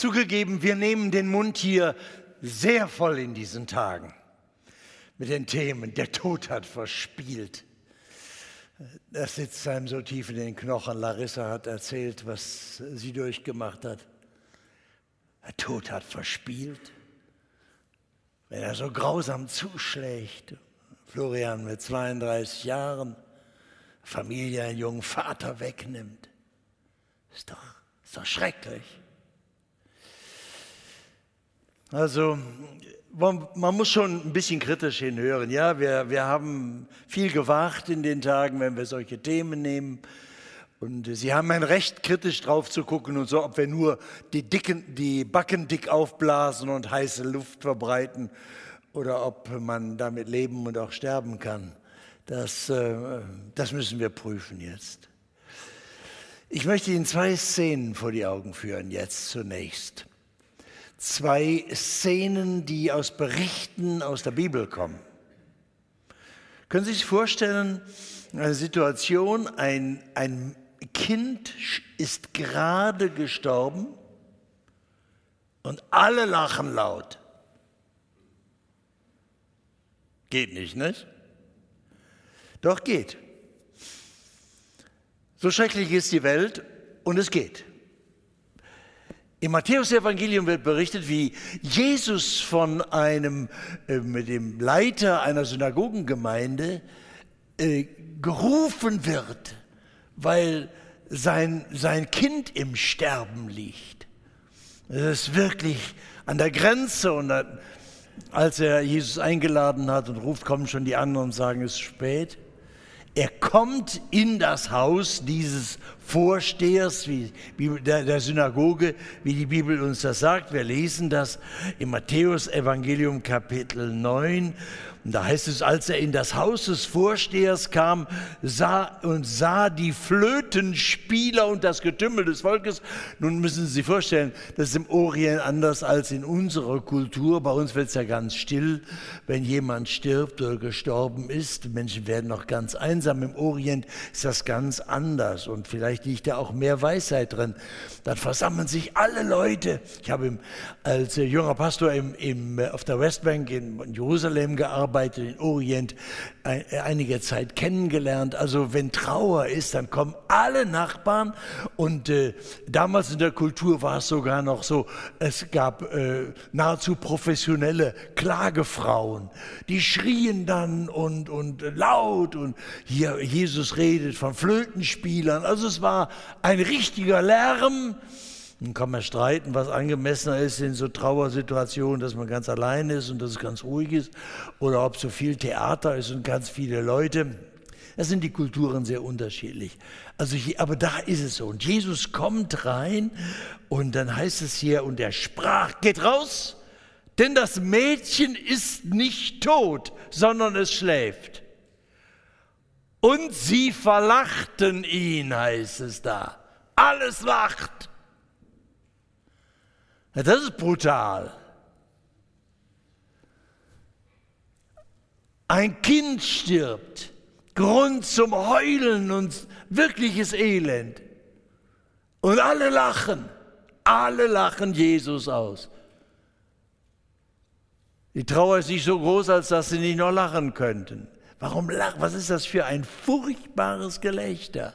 Zugegeben, wir nehmen den Mund hier sehr voll in diesen Tagen mit den Themen, der Tod hat verspielt. Das sitzt einem so tief in den Knochen. Larissa hat erzählt, was sie durchgemacht hat. Der Tod hat verspielt. Wenn er so grausam zuschlägt, Florian mit 32 Jahren, Familie einen jungen Vater wegnimmt, ist doch, ist doch schrecklich. Also man muss schon ein bisschen kritisch hinhören. Ja, wir, wir haben viel gewagt in den Tagen, wenn wir solche Themen nehmen. Und Sie haben ein Recht, kritisch drauf zu gucken und so, ob wir nur die, dicken, die Backen dick aufblasen und heiße Luft verbreiten oder ob man damit leben und auch sterben kann. Das, äh, das müssen wir prüfen jetzt. Ich möchte Ihnen zwei Szenen vor die Augen führen, jetzt zunächst zwei Szenen, die aus Berichten aus der Bibel kommen. Können Sie sich vorstellen, eine Situation, ein, ein Kind ist gerade gestorben und alle lachen laut. Geht nicht, nicht? Doch geht. So schrecklich ist die Welt und es geht. Im Matthäusevangelium wird berichtet, wie Jesus von einem, äh, mit dem Leiter einer Synagogengemeinde äh, gerufen wird, weil sein, sein Kind im Sterben liegt. Das ist wirklich an der Grenze und dann, als er Jesus eingeladen hat und ruft, kommen schon die anderen und sagen, es ist spät. Er kommt in das Haus dieses Vorstehers wie der, Synagoge, wie die Bibel uns das sagt. Wir lesen das im Matthäus Evangelium Kapitel 9 und da heißt es, als er in das Haus des Vorstehers kam sah und sah die Flötenspieler und das Getümmel des Volkes. Nun müssen Sie sich vorstellen, das ist im Orient anders als in unserer Kultur. Bei uns wird es ja ganz still, wenn jemand stirbt oder gestorben ist. Menschen werden noch ganz einsam. Im Orient ist das ganz anders und vielleicht liegt da auch mehr Weisheit drin. Dann versammeln sich alle Leute. Ich habe als junger Pastor im, im, auf der Westbank in Jerusalem gearbeitet gearbeitet, in Orient einige Zeit kennengelernt. Also wenn Trauer ist, dann kommen alle Nachbarn und äh, damals in der Kultur war es sogar noch so, es gab äh, nahezu professionelle Klagefrauen, die schrien dann und, und laut und hier Jesus redet von Flötenspielern. Also es war ein richtiger Lärm. Dann kann man streiten, was angemessener ist in so Trauersituationen, dass man ganz allein ist und dass es ganz ruhig ist, oder ob so viel Theater ist und ganz viele Leute. Da sind die Kulturen sehr unterschiedlich. Also aber da ist es so. Und Jesus kommt rein und dann heißt es hier, und er sprach, geht raus, denn das Mädchen ist nicht tot, sondern es schläft. Und sie verlachten ihn, heißt es da. Alles lacht. Ja, das ist brutal. Ein Kind stirbt, Grund zum Heulen und wirkliches Elend. Und alle lachen, alle lachen Jesus aus. Die Trauer ist nicht so groß, als dass sie nicht noch lachen könnten. Warum lachen? Was ist das für ein furchtbares Gelächter?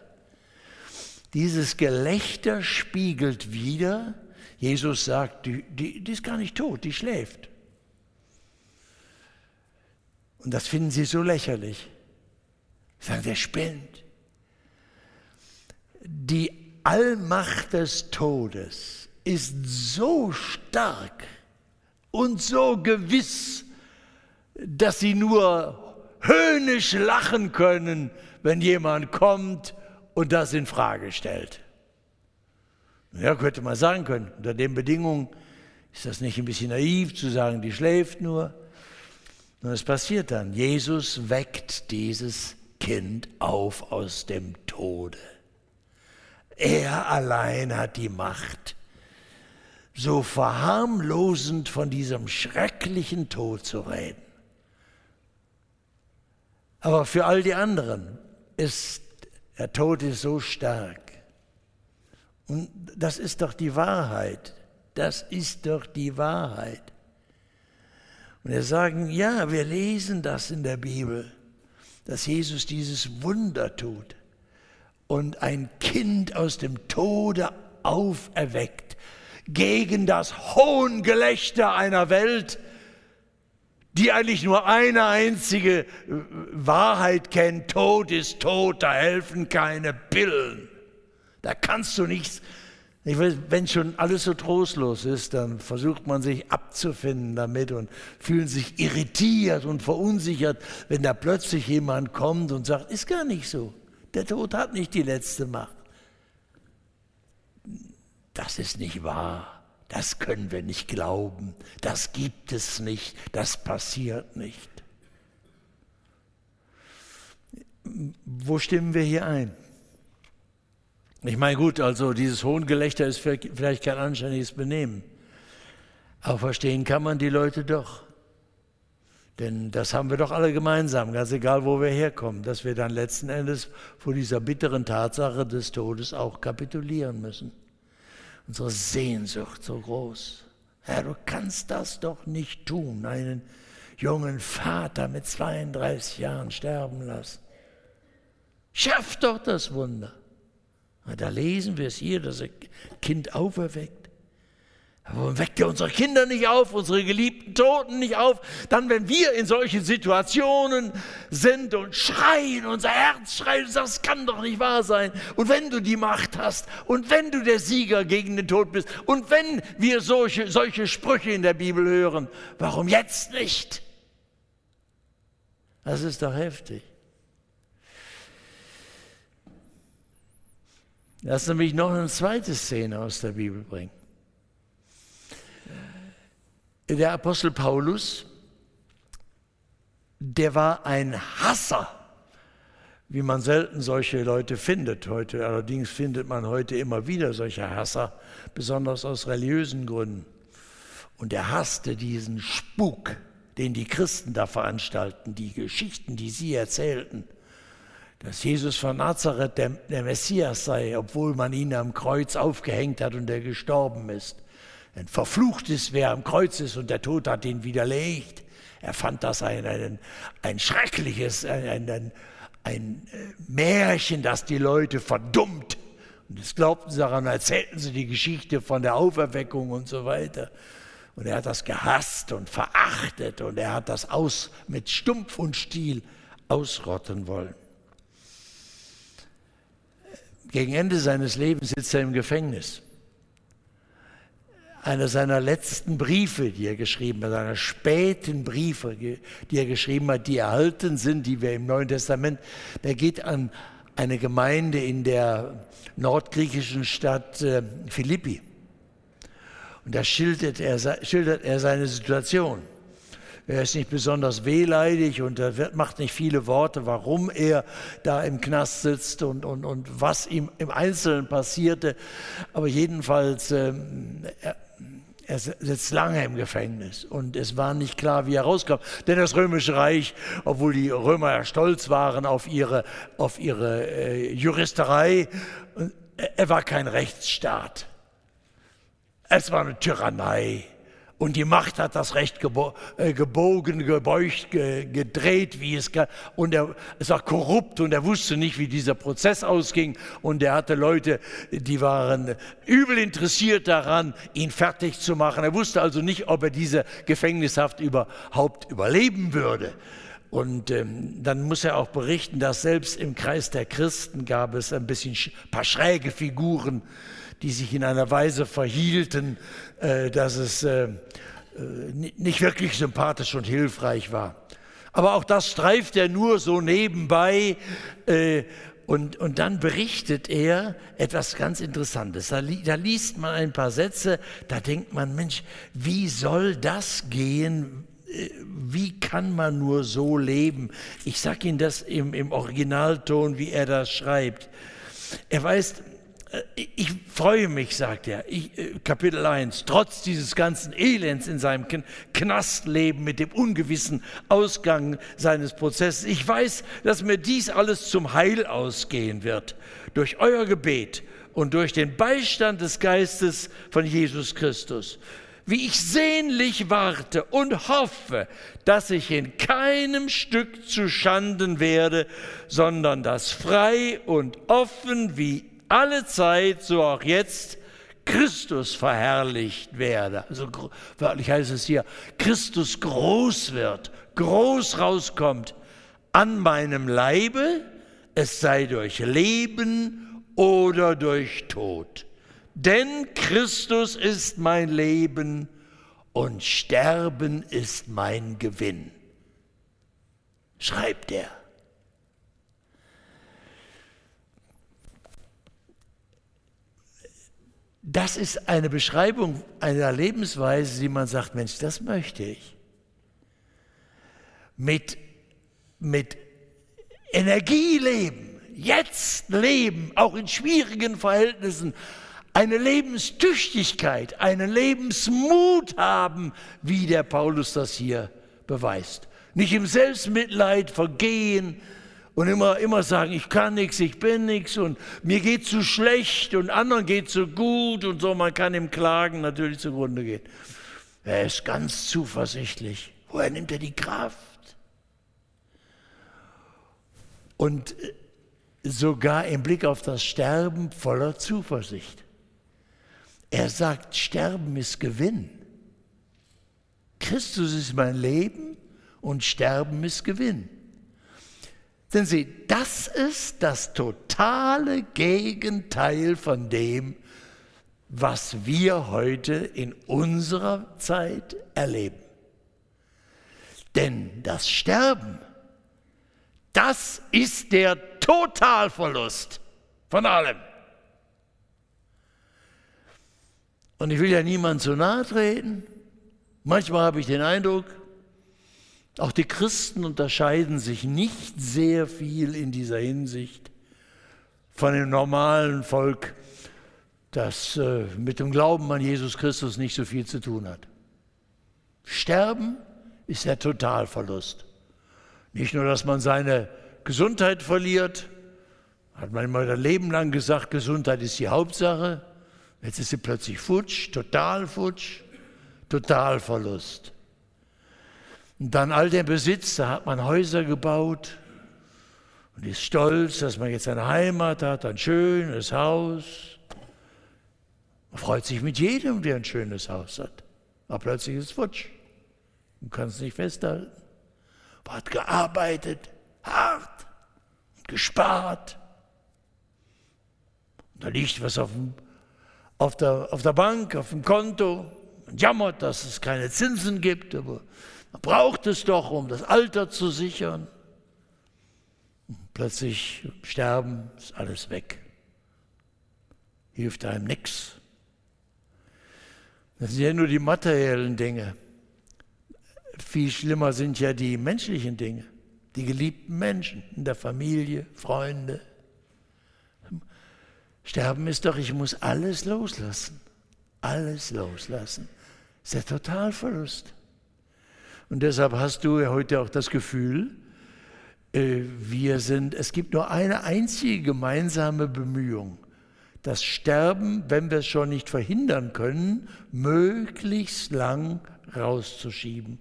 Dieses Gelächter spiegelt wieder, Jesus sagt, die, die, die ist gar nicht tot, die schläft. Und das finden sie so lächerlich. Sagen, der spinnt. Die Allmacht des Todes ist so stark und so gewiss, dass sie nur höhnisch lachen können, wenn jemand kommt und das in Frage stellt. Ja, könnte man sagen können, unter den Bedingungen ist das nicht ein bisschen naiv zu sagen, die schläft nur. Und es passiert dann. Jesus weckt dieses Kind auf aus dem Tode. Er allein hat die Macht, so verharmlosend von diesem schrecklichen Tod zu reden. Aber für all die anderen ist der Tod ist so stark. Und das ist doch die Wahrheit. Das ist doch die Wahrheit. Und wir sagen, ja, wir lesen das in der Bibel, dass Jesus dieses Wunder tut und ein Kind aus dem Tode auferweckt gegen das Hohngelächter einer Welt, die eigentlich nur eine einzige Wahrheit kennt, Tod ist tot, da helfen keine Pillen. Da kannst du nichts. Weiß, wenn schon alles so trostlos ist, dann versucht man sich abzufinden damit und fühlt sich irritiert und verunsichert, wenn da plötzlich jemand kommt und sagt, ist gar nicht so. Der Tod hat nicht die letzte Macht. Das ist nicht wahr. Das können wir nicht glauben. Das gibt es nicht. Das passiert nicht. Wo stimmen wir hier ein? Ich meine, gut, also dieses Hohngelächter ist vielleicht kein anständiges Benehmen. Aber verstehen kann man die Leute doch. Denn das haben wir doch alle gemeinsam, ganz egal, wo wir herkommen, dass wir dann letzten Endes vor dieser bitteren Tatsache des Todes auch kapitulieren müssen. Unsere Sehnsucht so groß. Herr, du kannst das doch nicht tun, einen jungen Vater mit 32 Jahren sterben lassen. Schaff doch das Wunder. Da lesen wir es hier, dass er Kind auferweckt. Warum weckt er unsere Kinder nicht auf, unsere geliebten Toten nicht auf? Dann, wenn wir in solchen Situationen sind und schreien, unser Herz schreit das kann doch nicht wahr sein. Und wenn du die Macht hast und wenn du der Sieger gegen den Tod bist und wenn wir solche, solche Sprüche in der Bibel hören, warum jetzt nicht? Das ist doch heftig. Lass mich noch eine zweite Szene aus der Bibel bringen. Der Apostel Paulus, der war ein Hasser, wie man selten solche Leute findet heute. Allerdings findet man heute immer wieder solche Hasser, besonders aus religiösen Gründen. Und er hasste diesen Spuk, den die Christen da veranstalten, die Geschichten, die sie erzählten dass Jesus von Nazareth der, der, Messias sei, obwohl man ihn am Kreuz aufgehängt hat und er gestorben ist. Ein verflucht ist, wer am Kreuz ist und der Tod hat ihn widerlegt. Er fand das ein, ein, ein schreckliches, ein, ein, ein äh, Märchen, das die Leute verdummt. Und das glaubten sie daran, erzählten sie die Geschichte von der Auferweckung und so weiter. Und er hat das gehasst und verachtet und er hat das aus, mit Stumpf und Stiel ausrotten wollen. Gegen Ende seines Lebens sitzt er im Gefängnis. Einer seiner letzten Briefe, die er geschrieben hat, seiner späten Briefe, die er geschrieben hat, die erhalten sind, die wir im Neuen Testament, der geht an eine Gemeinde in der nordgriechischen Stadt äh, Philippi. Und da schildert er, schildert er seine Situation. Er ist nicht besonders wehleidig und er macht nicht viele Worte, warum er da im Knast sitzt und, und, und was ihm im Einzelnen passierte. Aber jedenfalls, ähm, er, er sitzt lange im Gefängnis und es war nicht klar, wie er rauskam. Denn das Römische Reich, obwohl die Römer ja stolz waren auf ihre, auf ihre äh, Juristerei, er war kein Rechtsstaat. Es war eine Tyrannei. Und die Macht hat das Recht gebo äh, gebogen, gebeugt, ge gedreht, wie es kann. Und er, es war korrupt und er wusste nicht, wie dieser Prozess ausging. Und er hatte Leute, die waren übel interessiert daran, ihn fertig zu machen. Er wusste also nicht, ob er diese Gefängnishaft überhaupt überleben würde. Und ähm, dann muss er auch berichten, dass selbst im Kreis der Christen gab es ein bisschen ein paar schräge Figuren, die sich in einer Weise verhielten, äh, dass es äh, äh, nicht wirklich sympathisch und hilfreich war. Aber auch das streift er nur so nebenbei. Und, und dann berichtet er etwas ganz Interessantes. Da, da liest man ein paar Sätze, da denkt man, Mensch, wie soll das gehen? Wie kann man nur so leben? Ich sage Ihnen das im, im Originalton, wie er das schreibt. Er weiß, äh, ich freue mich, sagt er, ich, äh, Kapitel 1, trotz dieses ganzen Elends in seinem Knastleben mit dem ungewissen Ausgang seines Prozesses. Ich weiß, dass mir dies alles zum Heil ausgehen wird. Durch euer Gebet und durch den Beistand des Geistes von Jesus Christus. Wie ich sehnlich warte und hoffe, dass ich in keinem Stück zu Schanden werde, sondern dass frei und offen wie alle Zeit, so auch jetzt, Christus verherrlicht werde. Also wörtlich heißt es hier, Christus groß wird, groß rauskommt an meinem Leibe, es sei durch Leben oder durch Tod. Denn Christus ist mein Leben und Sterben ist mein Gewinn. Schreibt er. Das ist eine Beschreibung einer Lebensweise, die man sagt, Mensch, das möchte ich. Mit, mit Energie leben, jetzt leben, auch in schwierigen Verhältnissen, eine Lebenstüchtigkeit, einen Lebensmut haben, wie der Paulus das hier beweist. Nicht im Selbstmitleid vergehen, und immer, immer sagen, ich kann nichts, ich bin nichts und mir geht zu schlecht und anderen geht zu gut und so, man kann ihm klagen, natürlich zugrunde gehen. Er ist ganz zuversichtlich. Woher nimmt er die Kraft? Und äh, sogar im Blick auf das Sterben voller Zuversicht. Er sagt, Sterben ist Gewinn. Christus ist mein Leben und Sterben ist Gewinn. Denn Sie, das ist das totale Gegenteil von dem, was wir heute in unserer Zeit erleben. Denn das Sterben, das ist der Totalverlust von allem. Und ich will ja niemand zu nahe treten. Manchmal habe ich den Eindruck, auch die Christen unterscheiden sich nicht sehr viel in dieser Hinsicht von dem normalen Volk, das äh, mit dem Glauben an Jesus Christus nicht so viel zu tun hat. Sterben ist der Totalverlust. Nicht nur, dass man seine Gesundheit verliert, hat man immer ein Leben lang gesagt, Gesundheit ist die Hauptsache. Jetzt ist sie plötzlich futsch, total futsch, Totalverlust. Und dann all der Besitz, da hat man Häuser gebaut und ist stolz, dass man jetzt eine Heimat hat, ein schönes Haus. Man freut sich mit jedem, der ein schönes Haus hat. Aber plötzlich ist es futsch. Man kann es nicht festhalten. Man hat gearbeitet, hart, gespart. Und da liegt was auf, dem, auf, der, auf der Bank, auf dem Konto. Man jammert, dass es keine Zinsen gibt, aber man braucht es doch, um das Alter zu sichern. plötzlich sterben, ist alles weg. Hilft einem nichts. Das sind ja nur die materiellen Dinge. Viel schlimmer sind ja die menschlichen Dinge, die geliebten Menschen in der Familie, Freunde. Sterben ist doch, ich muss alles loslassen. Alles loslassen. Das ist der Totalverlust. Und deshalb hast du ja heute auch das Gefühl, äh, wir sind, es gibt nur eine einzige gemeinsame Bemühung, das Sterben, wenn wir es schon nicht verhindern können, möglichst lang rauszuschieben.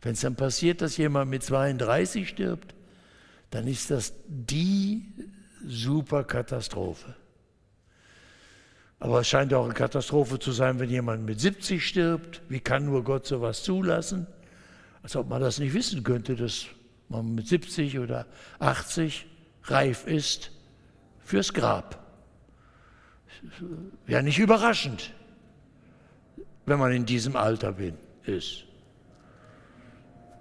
Wenn es dann passiert, dass jemand mit 32 stirbt, dann ist das die Superkatastrophe. Aber es scheint auch eine Katastrophe zu sein, wenn jemand mit 70 stirbt. Wie kann nur Gott sowas zulassen? Als ob man das nicht wissen könnte, dass man mit 70 oder 80 reif ist fürs Grab. Wäre nicht überraschend, wenn man in diesem Alter bin, ist.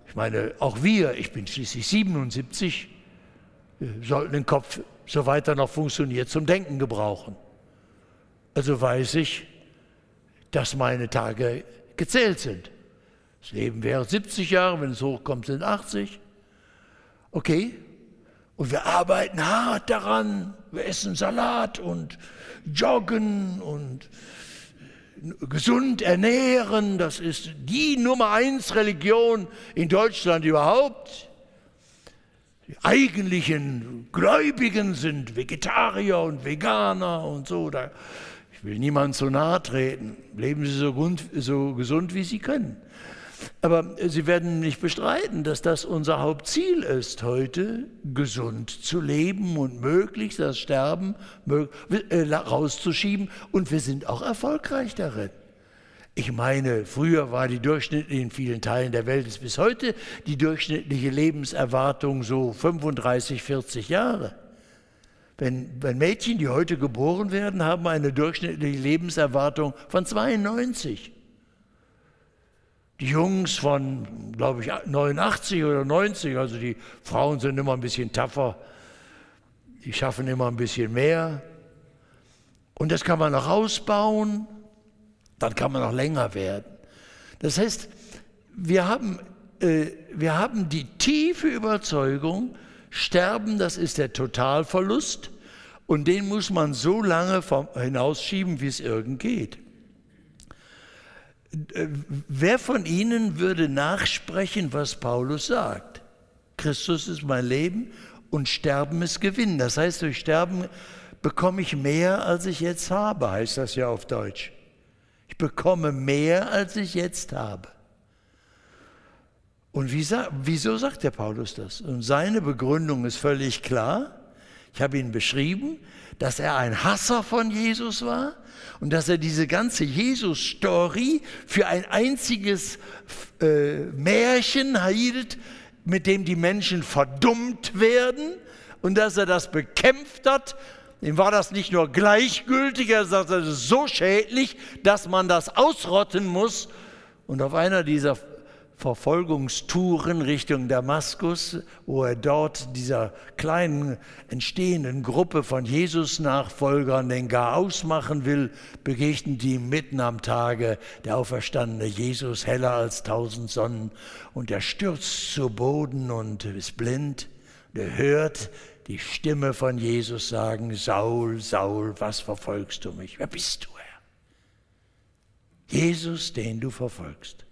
Ich meine, auch wir, ich bin schließlich 77, sollten den Kopf, so weiter noch funktioniert, zum Denken gebrauchen. Also weiß ich, dass meine Tage gezählt sind. Das Leben wäre 70 Jahre, wenn es hochkommt, sind 80. Okay. Und wir arbeiten hart daran. Wir essen Salat und joggen und gesund ernähren. Das ist die Nummer eins Religion in Deutschland überhaupt. Die eigentlichen Gläubigen sind Vegetarier und Veganer und so. Da, ich will niemand so nahe treten. Leben Sie so, gut, so gesund, wie Sie können. Aber Sie werden nicht bestreiten, dass das unser Hauptziel ist, heute gesund zu leben und möglichst das Sterben äh, rauszuschieben. Und wir sind auch erfolgreich darin. Ich meine, früher war die durchschnittliche, in vielen Teilen der Welt ist bis heute die durchschnittliche Lebenserwartung so 35, 40 Jahre. Wenn, wenn Mädchen, die heute geboren werden, haben eine durchschnittliche Lebenserwartung von 92. Die Jungs von, glaube ich, 89 oder 90, also die Frauen sind immer ein bisschen tougher, die schaffen immer ein bisschen mehr. Und das kann man noch ausbauen, dann kann man noch länger werden. Das heißt, wir haben, äh, wir haben die tiefe Überzeugung, Sterben, das ist der Totalverlust und den muss man so lange hinausschieben, wie es irgend geht. Äh, wer von Ihnen würde nachsprechen, was Paulus sagt? Christus ist mein Leben und Sterben ist Gewinn. Das heißt, durch Sterben bekomme ich mehr, als ich jetzt habe, heißt das ja auf Deutsch. Ich bekomme mehr, als ich jetzt habe. Und wie, wieso sagt der Paulus das? Und seine Begründung ist völlig klar. Ich habe ihn beschrieben, dass er ein Hasser von Jesus war und dass er diese ganze Jesus-Story für ein einziges äh, Märchen hielt, mit dem die Menschen verdummt werden und dass er das bekämpft hat. Ihm war das nicht nur gleichgültig, er sagte, das ist so schädlich, dass man das ausrotten muss. Und auf einer dieser Verfolgungstouren Richtung Damaskus, wo er dort dieser kleinen entstehenden Gruppe von Jesus-Nachfolgern den Garaus machen will, begegnet ihm mitten am Tage der auferstandene Jesus, heller als tausend Sonnen, und er stürzt zu Boden und ist blind. er hört die Stimme von Jesus sagen, Saul, Saul, was verfolgst du mich? Wer bist du, Herr? Jesus, den du verfolgst.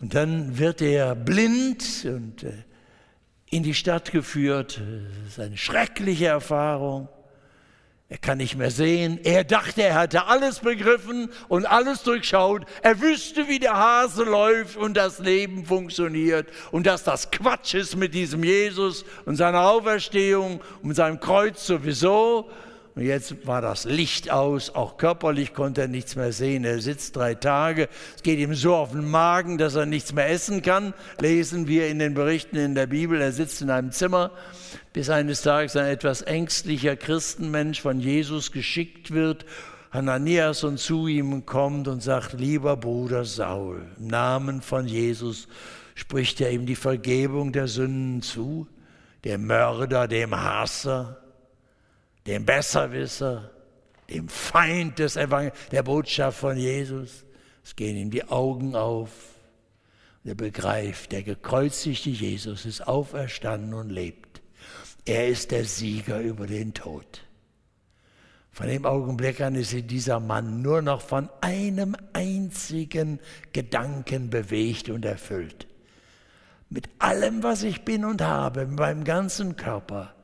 Und dann wird er blind und äh, in die Stadt geführt. Das ist eine schreckliche Erfahrung. Er kann nicht mehr sehen. Er dachte, er hatte alles begriffen und alles durchschaut. Er wüsste, wie der Hase läuft und das Leben funktioniert und dass das Quatsch ist mit diesem Jesus und seiner Auferstehung und seinem Kreuz sowieso. Und jetzt war das Licht aus, auch körperlich konnte er nichts mehr sehen. Er sitzt drei Tage, es geht ihm so auf den Magen, dass er nichts mehr essen kann. Lesen wir in den Berichten in der Bibel, er sitzt in einem Zimmer, bis eines Tages ein etwas ängstlicher Christenmensch von Jesus geschickt wird, Hananias und zu ihm kommt und sagt, lieber Bruder Saul, im Namen von Jesus spricht er ihm die Vergebung der Sünden zu, dem Mörder, dem Hasser, dem Besserwisser, dem Feind des Evangel der Botschaft von Jesus. Es gehen ihm die Augen auf. Er begreift, der gekreuzigte Jesus ist auferstanden und lebt. Er ist der Sieger über den Tod. Von dem Augenblick an ist dieser Mann nur noch von einem einzigen Gedanken bewegt und erfüllt. Mit allem, was ich bin und habe, mit meinem ganzen Körper,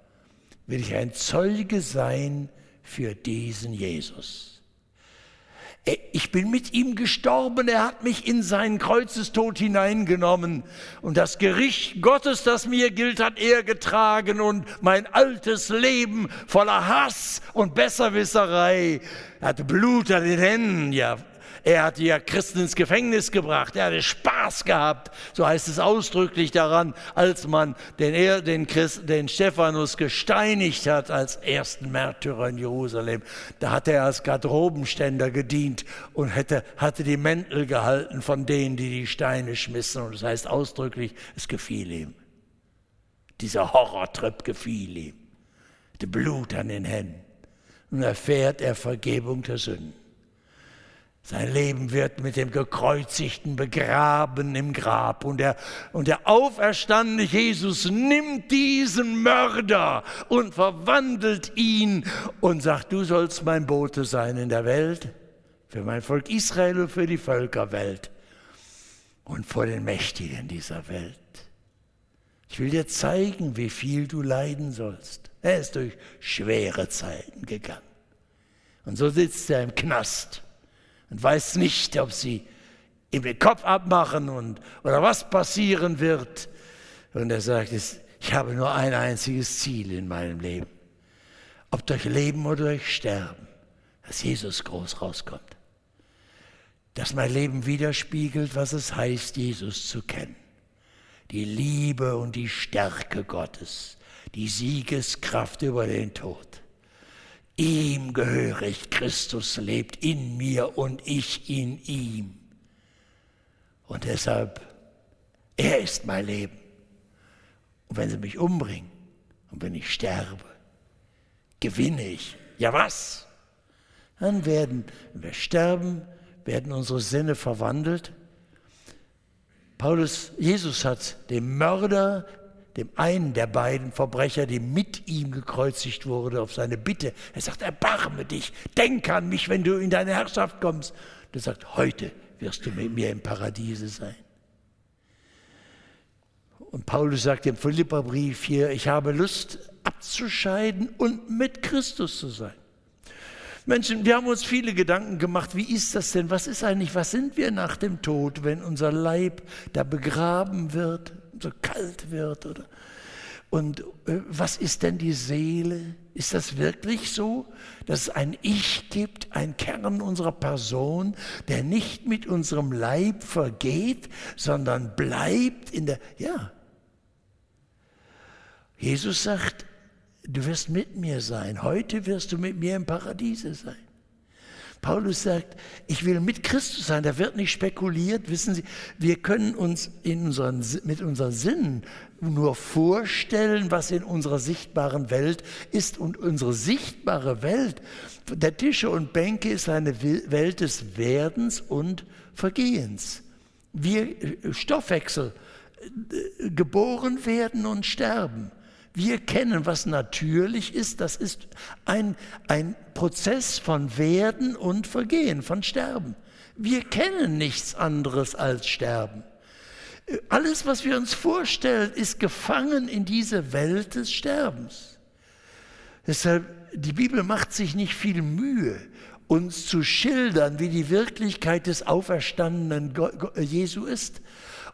will ich ein Zeuge sein für diesen Jesus. Ich bin mit ihm gestorben, er hat mich in seinen Kreuzestod hineingenommen und das Gericht Gottes, das mir gilt, hat er getragen und mein altes Leben voller Hass und Besserwisserei hatte Blut an den Händen, ja er hat ja Christen ins Gefängnis gebracht. Er hatte Spaß gehabt. So heißt es ausdrücklich daran, als man den, er, den, Christ, den Stephanus gesteinigt hat als ersten Märtyrer in Jerusalem. Da hat er als Garderobenständer gedient und hätte, hatte die Mäntel gehalten von denen, die die Steine schmissen. Und das heißt ausdrücklich, es gefiel ihm. Dieser Horrortrip gefiel ihm. Der Blut an den Händen. Und erfährt er Vergebung der Sünden. Sein Leben wird mit dem Gekreuzigten begraben im Grab. Und der, und der auferstandene Jesus nimmt diesen Mörder und verwandelt ihn und sagt, du sollst mein Bote sein in der Welt, für mein Volk Israel und für die Völkerwelt und vor den Mächtigen dieser Welt. Ich will dir zeigen, wie viel du leiden sollst. Er ist durch schwere Zeiten gegangen. Und so sitzt er im Knast und weiß nicht, ob sie ihm den Kopf abmachen und, oder was passieren wird. Und er sagt, ich habe nur ein einziges Ziel in meinem Leben. Ob durch Leben oder durch Sterben, dass Jesus groß rauskommt. Dass mein Leben widerspiegelt, was es heißt, Jesus zu kennen. Die Liebe und die Stärke Gottes, die Siegeskraft über den Tod. Ihm gehöre ich, Christus lebt in mir und ich in ihm. Und deshalb, er ist mein Leben. Und wenn sie mich umbringen und wenn ich sterbe, gewinne ich. Ja was? Dann werden, wenn wir sterben, werden unsere Sinne verwandelt. Paulus, Jesus hat dem Mörder dem einen der beiden Verbrecher, die mit ihm gekreuzigt wurde, auf seine Bitte. Er sagt, erbarme dich, denk an mich, wenn du in deine Herrschaft kommst. Und er sagt, heute wirst du mit mir im Paradiese sein. Und Paulus sagt im Philipperbrief hier, ich habe Lust abzuscheiden und mit Christus zu sein. Menschen, wir haben uns viele Gedanken gemacht, wie ist das denn? Was ist eigentlich, was sind wir nach dem Tod, wenn unser Leib da begraben wird? So kalt wird. Oder? Und äh, was ist denn die Seele? Ist das wirklich so, dass es ein Ich gibt, ein Kern unserer Person, der nicht mit unserem Leib vergeht, sondern bleibt in der, ja. Jesus sagt, du wirst mit mir sein. Heute wirst du mit mir im Paradiese sein. Paulus sagt, ich will mit Christus sein. Da wird nicht spekuliert. Wissen Sie, wir können uns in unseren, mit unseren Sinnen nur vorstellen, was in unserer sichtbaren Welt ist. Und unsere sichtbare Welt der Tische und Bänke ist eine Welt des Werdens und Vergehens. Wir äh, Stoffwechsel, äh, geboren werden und sterben. Wir kennen, was natürlich ist. Das ist ein, ein Prozess von Werden und Vergehen, von Sterben. Wir kennen nichts anderes als Sterben. Alles, was wir uns vorstellen, ist gefangen in diese Welt des Sterbens. Deshalb, die Bibel macht sich nicht viel Mühe, uns zu schildern, wie die Wirklichkeit des auferstandenen Jesu ist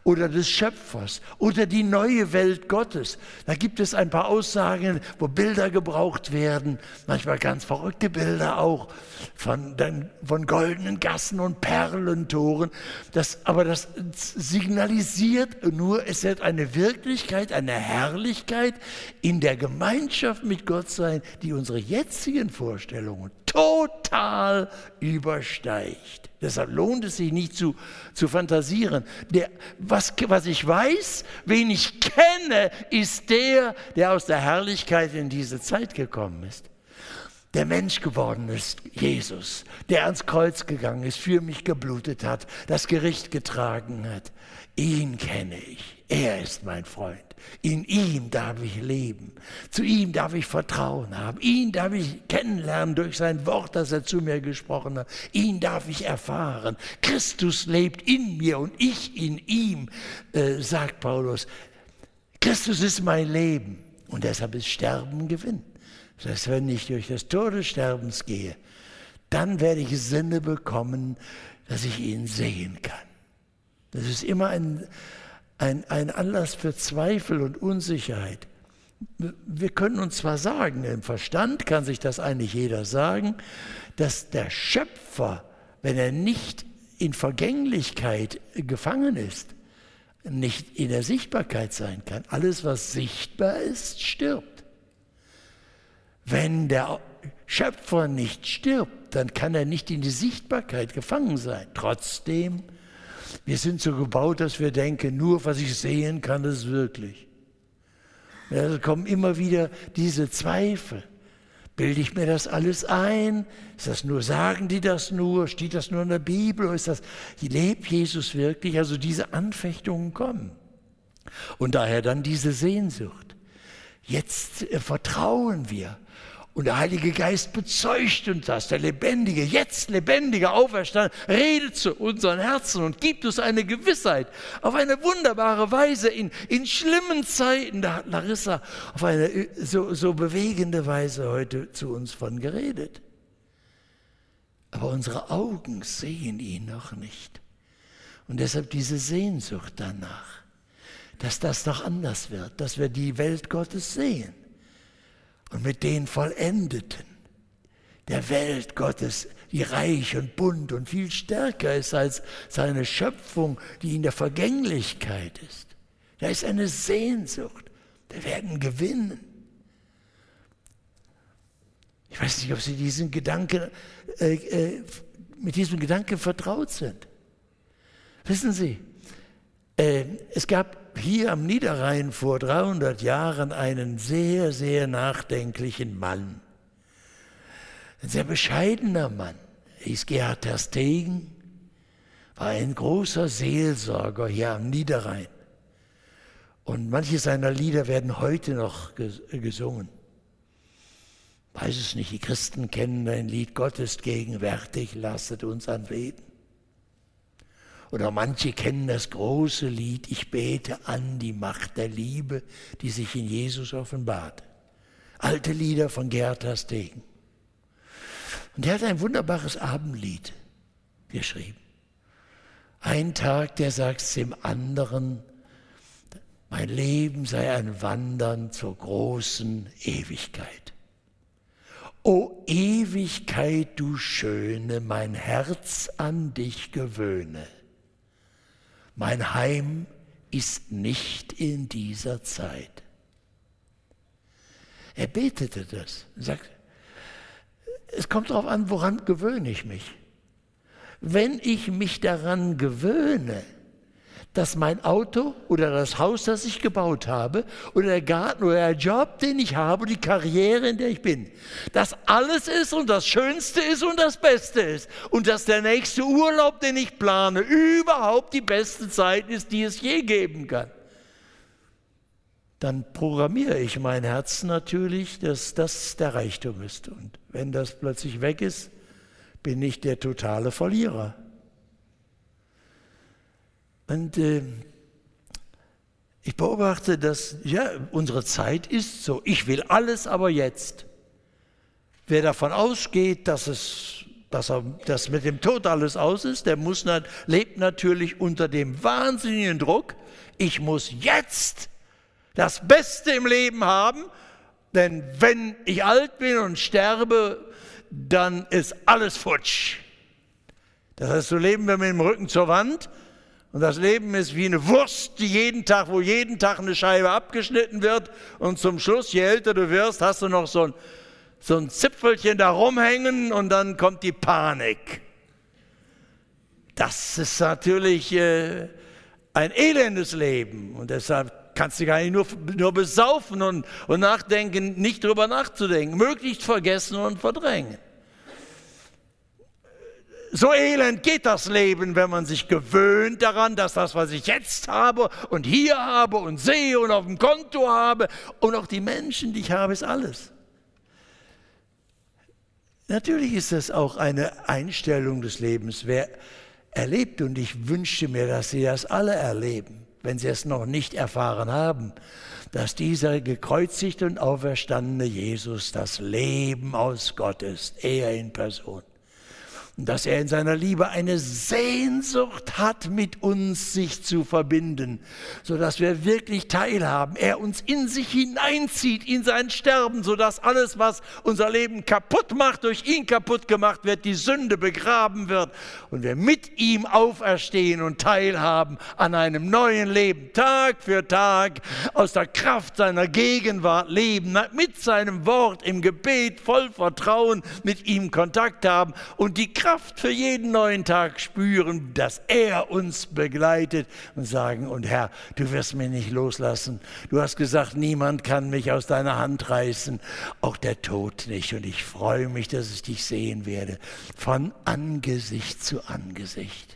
oder des Schöpfers oder die neue Welt Gottes. Da gibt es ein paar Aussagen, wo Bilder gebraucht werden, manchmal ganz verrückte Bilder auch von, von goldenen Gassen und Perlentoren. Das, aber das signalisiert nur, es wird eine Wirklichkeit, eine Herrlichkeit in der Gemeinschaft mit Gott sein, die unsere jetzigen Vorstellungen total übersteigt. Deshalb lohnt es sich nicht zu, zu fantasieren. Der, was, was ich weiß, wen ich kenne, ist der, der aus der Herrlichkeit in diese Zeit gekommen ist. Der Mensch geworden ist, Jesus, der ans Kreuz gegangen ist, für mich geblutet hat, das Gericht getragen hat. Ihn kenne ich. Er ist mein Freund. In ihm darf ich leben. Zu ihm darf ich Vertrauen haben. Ihn darf ich kennenlernen durch sein Wort, das er zu mir gesprochen hat. Ihn darf ich erfahren. Christus lebt in mir und ich in ihm, äh, sagt Paulus. Christus ist mein Leben und deshalb ist Sterben Gewinn. Das heißt, wenn ich durch das Tor des Sterbens gehe, dann werde ich Sinne bekommen, dass ich ihn sehen kann. Das ist immer ein, ein, ein Anlass für Zweifel und Unsicherheit. Wir können uns zwar sagen, im Verstand kann sich das eigentlich jeder sagen, dass der Schöpfer, wenn er nicht in Vergänglichkeit gefangen ist, nicht in der Sichtbarkeit sein kann. Alles, was sichtbar ist, stirbt. Wenn der Schöpfer nicht stirbt, dann kann er nicht in die Sichtbarkeit gefangen sein. Trotzdem wir sind so gebaut, dass wir denken, nur was ich sehen kann, ist wirklich. Da kommen immer wieder diese Zweifel. Bilde ich mir das alles ein? Ist das nur, sagen die das nur? Steht das nur in der Bibel? Oder ist das, lebt Jesus wirklich? Also diese Anfechtungen kommen. Und daher dann diese Sehnsucht. Jetzt äh, vertrauen wir Und der Heilige Geist bezeugt uns das, der lebendige, jetzt lebendige Auferstand, redet zu unseren Herzen und gibt uns eine Gewissheit auf eine wunderbare Weise in, in schlimmen Zeiten. Da hat Larissa auf eine so, so bewegende Weise heute zu uns von geredet. Aber unsere Augen sehen ihn noch nicht. Und deshalb diese Sehnsucht danach, dass das noch anders wird, dass wir die Welt Gottes sehen und mit den Vollendeten der Welt Gottes, die reich und bunt und viel stärker ist als seine Schöpfung, die in der Vergänglichkeit ist. Da ist eine Sehnsucht. Wir werden gewinnen. Ich weiß nicht, ob Sie diesen Gedanken, äh, äh, mit diesem Gedanken vertraut sind. Wissen Sie, äh, es gab hier am Niederrhein vor 300 Jahren einen sehr, sehr nachdenklichen Mann. Ein sehr bescheidener Mann. Hieß Gerhard Terstegen, war ein großer Seelsorger hier am Niederrhein. Und manche seiner Lieder werden heute noch gesungen. Weiß es nicht, die Christen kennen ein Lied, Gott ist gegenwärtig, lasset uns anbeten. Oder manche kennen das große Lied, ich bete an die Macht der Liebe, die sich in Jesus offenbart. Alte Lieder von Gerhard Stegen. Und er hat ein wunderbares Abendlied geschrieben. Ein Tag, der sagt dem anderen, mein Leben sei ein Wandern zur großen Ewigkeit. O Ewigkeit, du Schöne, mein Herz an dich gewöhne mein Heim ist nicht in dieser Zeit. Er betete das und sagt, es kommt darauf an, woran gewöhne ich mich. Wenn ich mich daran gewöhne, dass mein Auto oder das Haus, das ich gebaut habe, oder der Garten oder der Job, den ich habe, die Karriere, in der ich bin, dass alles ist und das Schönste ist und das Beste ist und dass der nächste Urlaub, den ich plane, überhaupt die beste Zeit ist, die es je geben kann. Dann programmiere ich mein Herz natürlich, dass das der Reichtum ist. Und wenn das plötzlich weg ist, bin ich der totale Verlierer. Und äh, ich beobachte, dass ja, unsere Zeit ist so. Ich will alles, aber jetzt. Wer davon ausgeht, dass es dass, er, dass mit dem Tod alles aus ist, der muss, lebt natürlich unter dem wahnsinnigen Druck. Ich muss jetzt das Beste im Leben haben, denn wenn ich alt bin und sterbe, dann ist alles futsch. Das heißt, so leben wir mit dem Rücken zur Wand und das Leben ist wie eine Wurst, die jeden Tag, wo jeden Tag eine Scheibe abgeschnitten wird. Und zum Schluss, je älter du wirst, hast du noch so ein, so ein Zipfelchen da rumhängen und dann kommt die Panik. Das ist natürlich äh, ein elendes Leben. Und deshalb kannst du gar nicht nur, nur besaufen und, und nachdenken, nicht drüber nachzudenken, möglichst vergessen und verdrängen. So elend geht das Leben, wenn man sich gewöhnt daran, dass das, was ich jetzt habe und hier habe und sehe und auf dem Konto habe und auch die Menschen, die ich habe, ist alles. Natürlich ist das auch eine Einstellung des Lebens. Wer erlebt, und ich wünsche mir, dass Sie das alle erleben, wenn Sie es noch nicht erfahren haben, dass dieser gekreuzigte und auferstandene Jesus das Leben aus Gott ist, er in Person dass er in seiner Liebe eine Sehnsucht hat, mit uns sich zu verbinden, so dass wir wirklich teilhaben. Er uns in sich hineinzieht, in sein Sterben, so dass alles, was unser Leben kaputt macht, durch ihn kaputt gemacht wird, die Sünde begraben wird und wir mit ihm auferstehen und teilhaben an einem neuen Leben, Tag für Tag aus der Kraft seiner Gegenwart leben, mit seinem Wort im Gebet voll Vertrauen mit ihm Kontakt haben und die Kraft für jeden neuen Tag spüren, dass er uns begleitet und sagen, und Herr, du wirst mich nicht loslassen. Du hast gesagt, niemand kann mich aus deiner Hand reißen, auch der Tod nicht. Und ich freue mich, dass ich dich sehen werde, von Angesicht zu Angesicht.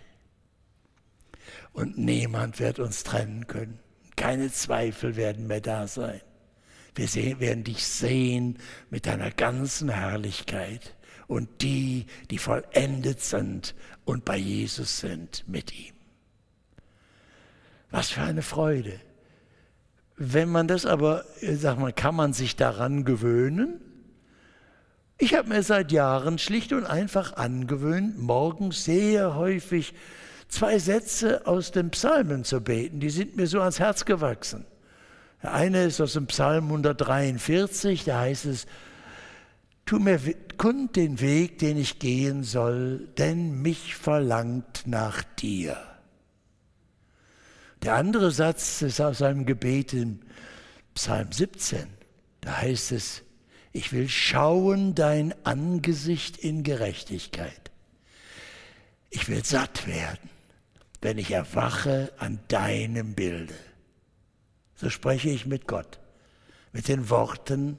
Und niemand wird uns trennen können. Keine Zweifel werden mehr da sein. Wir sehen, werden dich sehen mit deiner ganzen Herrlichkeit und die, die vollendet sind und bei Jesus sind mit ihm. Was für eine Freude. Wenn man das aber, sag mal, kann man sich daran gewöhnen? Ich habe mir seit Jahren schlicht und einfach angewöhnt, morgens sehr häufig zwei Sätze aus den Psalmen zu beten. Die sind mir so ans Herz gewachsen. Der eine ist aus dem Psalm 143, da heißt es, tu mir kund den Weg, den ich gehen soll, denn mich verlangt nach dir. Der andere Satz ist aus einem Gebet im Psalm 17. Da heißt es, ich will schauen dein Angesicht in Gerechtigkeit. Ich will satt werden, wenn ich erwache an deinem Bilde. So spreche ich mit Gott, mit den Worten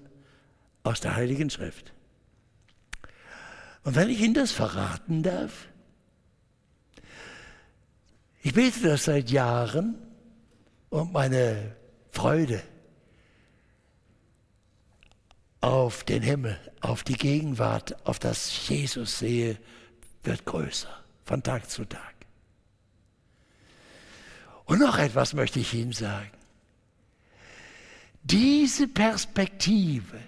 aus der Heiligen Schrift. Und wenn ich Ihnen das verraten darf, ich bete das seit Jahren und meine Freude auf den Himmel, auf die Gegenwart, auf das Jesus sehe, wird größer von Tag zu Tag. Und noch etwas möchte ich Ihnen sagen. Diese Perspektive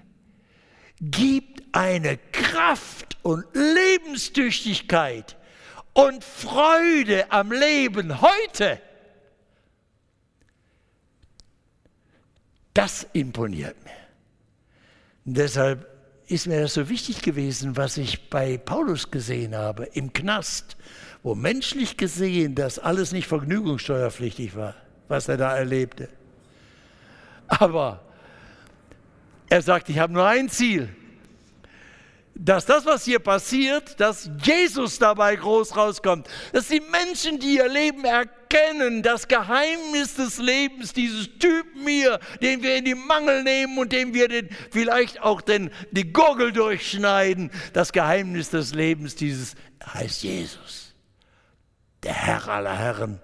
gibt eine Kraft und Lebenstüchtigkeit und Freude am Leben heute. Das imponiert mir. Und deshalb ist mir das so wichtig gewesen, was ich bei Paulus gesehen habe, im Knast, wo menschlich gesehen das alles nicht vergnügungssteuerpflichtig war, was er da erlebte. Aber er sagt, ich habe nur ein Ziel, dass das, was hier passiert, dass Jesus dabei groß rauskommt, dass die Menschen, die ihr Leben erkennen, das Geheimnis des Lebens, dieses Typ mir, den wir in die Mangel nehmen und dem wir den, vielleicht auch den, die Gurgel durchschneiden, das Geheimnis des Lebens, dieses heißt Jesus, der Herr aller Herren,